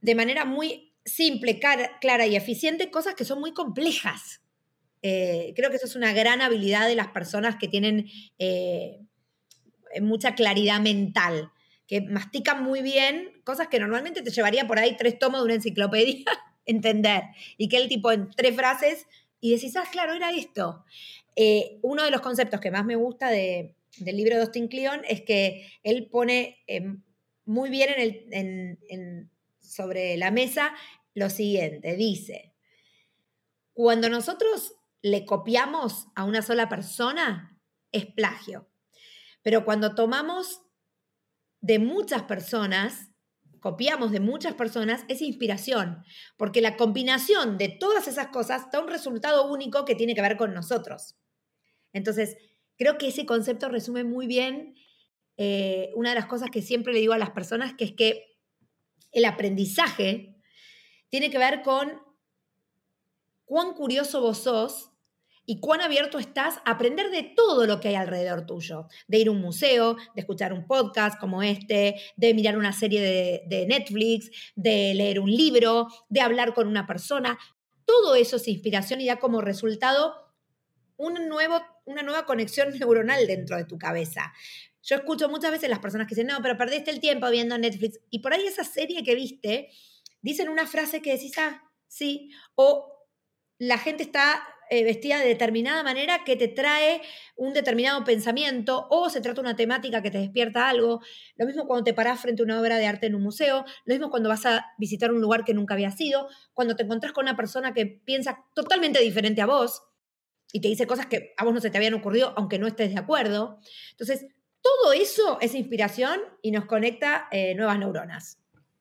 de manera muy simple, clara y eficiente cosas que son muy complejas. Eh, creo que eso es una gran habilidad de las personas que tienen mucha claridad mental, que mastican muy bien cosas que normalmente te llevaría por ahí tres tomos de una enciclopedia entender. Y que el tipo en tres frases y decís, ah, claro, era esto. Eh, uno de los conceptos que más me gusta del libro de Austin Kleon es que él pone muy bien en sobre la mesa lo siguiente, dice, cuando nosotros le copiamos a una sola persona, es plagio. Pero cuando tomamos de muchas personas, copiamos de muchas personas, es inspiración, porque la combinación de todas esas cosas da un resultado único que tiene que ver con nosotros. Entonces, creo que ese concepto resume muy bien eh, una de las cosas que siempre le digo a las personas, que es que el aprendizaje tiene que ver con cuán curioso vos sos y cuán abierto estás a aprender de todo lo que hay alrededor tuyo. De ir a un museo, de escuchar un podcast como este, de mirar una serie de, Netflix, de leer un libro, de hablar con una persona. Todo eso es inspiración y da como resultado un nuevo, una nueva conexión neuronal dentro de tu cabeza. Yo escucho muchas veces las personas que dicen, no, pero perdiste el tiempo viendo Netflix. Y por ahí esa serie que viste, dicen una frase que decís, ah, sí. O la gente está eh, vestida de determinada manera que te trae un determinado pensamiento o se trata una temática que te despierta algo. Lo mismo cuando te parás frente a una obra de arte en un museo, lo mismo cuando vas a visitar un lugar que nunca habías ido, cuando te encontrás con una persona que piensa totalmente diferente a vos y te dice cosas que a vos no se te habían ocurrido aunque no estés de acuerdo. Entonces, todo eso es inspiración y nos conecta eh, nuevas neuronas.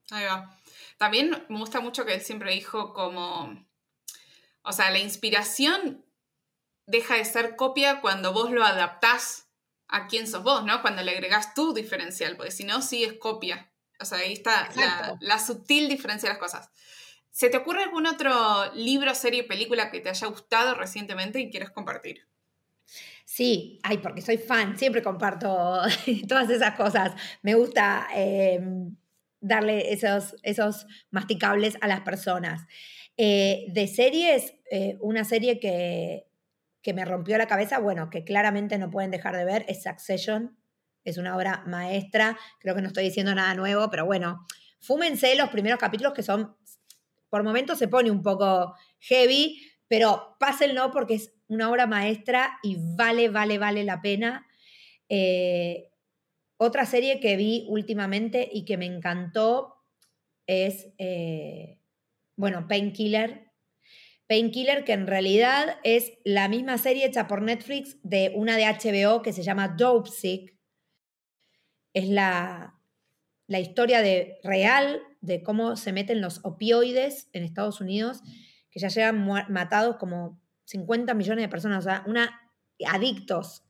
Ahí va. También me gusta mucho que él siempre dijo como, o sea, la inspiración deja de ser copia cuando vos lo adaptás a quién sos vos, ¿no? Cuando le agregás tu diferencial, porque si no, sí es copia. O sea, ahí está la, la, sutil diferencia de las cosas. ¿Se te ocurre algún otro libro, serie, película que te haya gustado recientemente y quieres compartir?
Sí, ay, porque soy fan, siempre comparto todas esas cosas. Me gusta em, darle esos, esos masticables a las personas. Eh, de series, eh, una serie que, que me rompió la cabeza, bueno, que claramente no pueden dejar de ver, es Succession. Es una obra maestra. Creo que no estoy diciendo nada nuevo, pero bueno, fúmense los primeros capítulos que son por momentos se pone un poco heavy, pero pásenlo porque es una obra maestra y vale, vale, vale la pena. Eh, otra serie que vi últimamente y que me encantó es, bueno, Painkiller. Painkiller, que en realidad es la misma serie hecha por Netflix de una de HBO que se llama Dope Sick. Es la, la historia de, real de cómo se meten los opioides en Estados Unidos, que ya llevan matados como 50 millones de personas, o sea, una, adictos.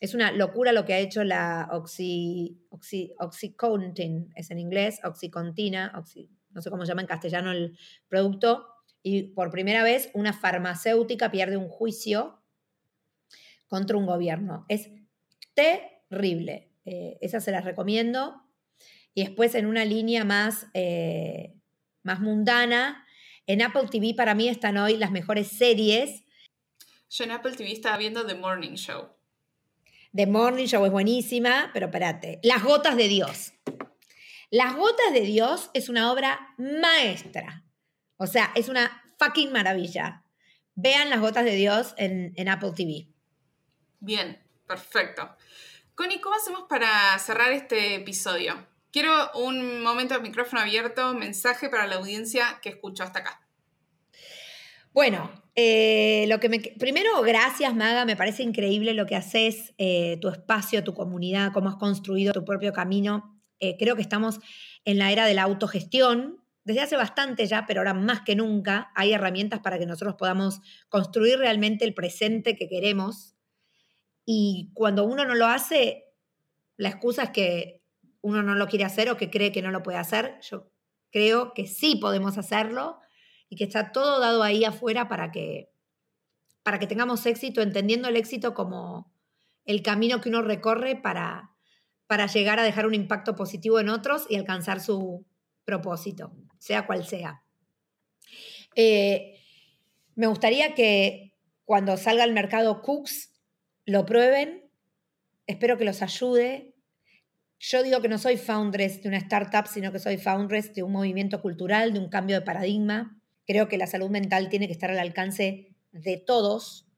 Es una locura lo que ha hecho la oxy, oxy, Oxycontin, es en inglés, Oxycontina, no sé cómo se llama en castellano el producto, y por primera vez una farmacéutica pierde un juicio contra un gobierno. Es terrible. Eh, esa se las recomiendo. Y después en una línea más, eh, más mundana, en Apple TV para mí están hoy las mejores series.
Yo en Apple TV estaba viendo The Morning Show.
The Morning Show es buenísima, pero espérate. Las Gotas de Dios. Las Gotas de Dios es una obra maestra. O sea, es una fucking maravilla. Vean Las Gotas de Dios en, en Apple TV.
Bien, perfecto. Connie, ¿cómo hacemos para cerrar este episodio? Quiero un momento de micrófono abierto, mensaje para la audiencia que escuchó hasta acá.
Bueno, eh, lo que me, primero, gracias Maga, me parece increíble lo que haces, eh, tu espacio, tu comunidad, cómo has construido tu propio camino. Eh, creo que estamos en la era de la autogestión, desde hace bastante ya, pero ahora más que nunca hay herramientas para que nosotros podamos construir realmente el presente que queremos. Y cuando uno no lo hace, la excusa es que uno no lo quiere hacer o que cree que no lo puede hacer. Yo creo que sí podemos hacerlo y que está todo dado ahí afuera para que, para que tengamos éxito, entendiendo el éxito como el camino que uno recorre para, para llegar a dejar un impacto positivo en otros y alcanzar su propósito, sea cual sea. Eh, me gustaría que cuando salga al mercado Cooks lo prueben. Espero que los ayude, yo digo que no soy foundress de una startup, sino que soy foundress de un movimiento cultural, de un cambio de paradigma. Creo que la salud mental tiene que estar al alcance de todos.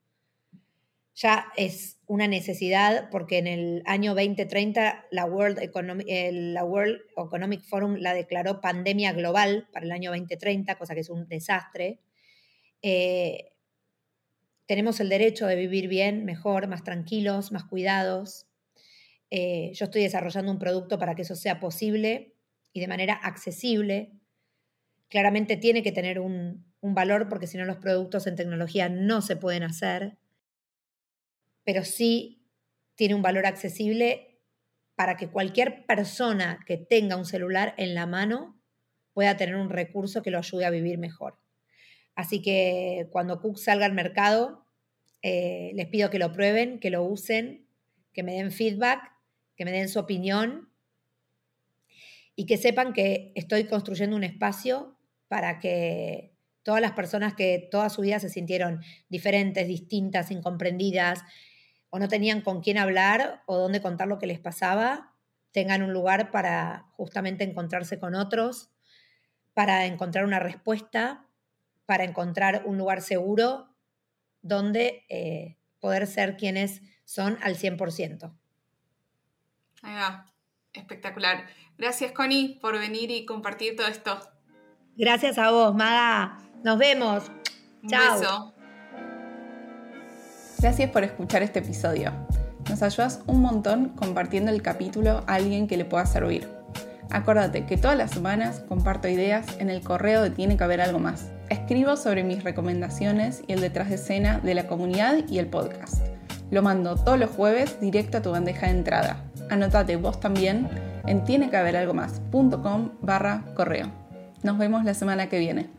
Ya es una necesidad porque en el año 2030 la World Economic, Forum la declaró pandemia global para el año 2030, cosa que es un desastre. Eh, tenemos el derecho de vivir bien, mejor, más tranquilos, más cuidados. Eh, yo estoy desarrollando un producto para que eso sea posible y de manera accesible. Claramente tiene que tener un, valor porque si no los productos en tecnología no se pueden hacer, pero sí tiene un valor accesible para que cualquier persona que tenga un celular en la mano pueda tener un recurso que lo ayude a vivir mejor. Así que cuando Cook salga al mercado, eh, les pido que lo prueben, que lo usen, que me den feedback que me den su opinión y que sepan que estoy construyendo un espacio para que todas las personas que toda su vida se sintieron diferentes, distintas, incomprendidas o no tenían con quién hablar o dónde contar lo que les pasaba, tengan un lugar para justamente encontrarse con otros, para encontrar una respuesta, para encontrar un lugar seguro donde eh, poder ser quienes son al 100%.
Ahí va. Espectacular. Gracias, Connie, por venir y compartir todo esto.
Gracias a vos, Maga. Nos vemos. Un Chao.
Gracias por escuchar este episodio. Nos ayudas un montón compartiendo el capítulo a alguien que le pueda servir. Acuérdate que todas las semanas comparto ideas en el correo de Tiene que haber algo más. Escribo sobre mis recomendaciones y el detrás de escena de la comunidad y el podcast. Lo mando todos los jueves directo a tu bandeja de entrada Anotate vos también en tienequehaberalgomás.com barra correo. Nos vemos la semana que viene.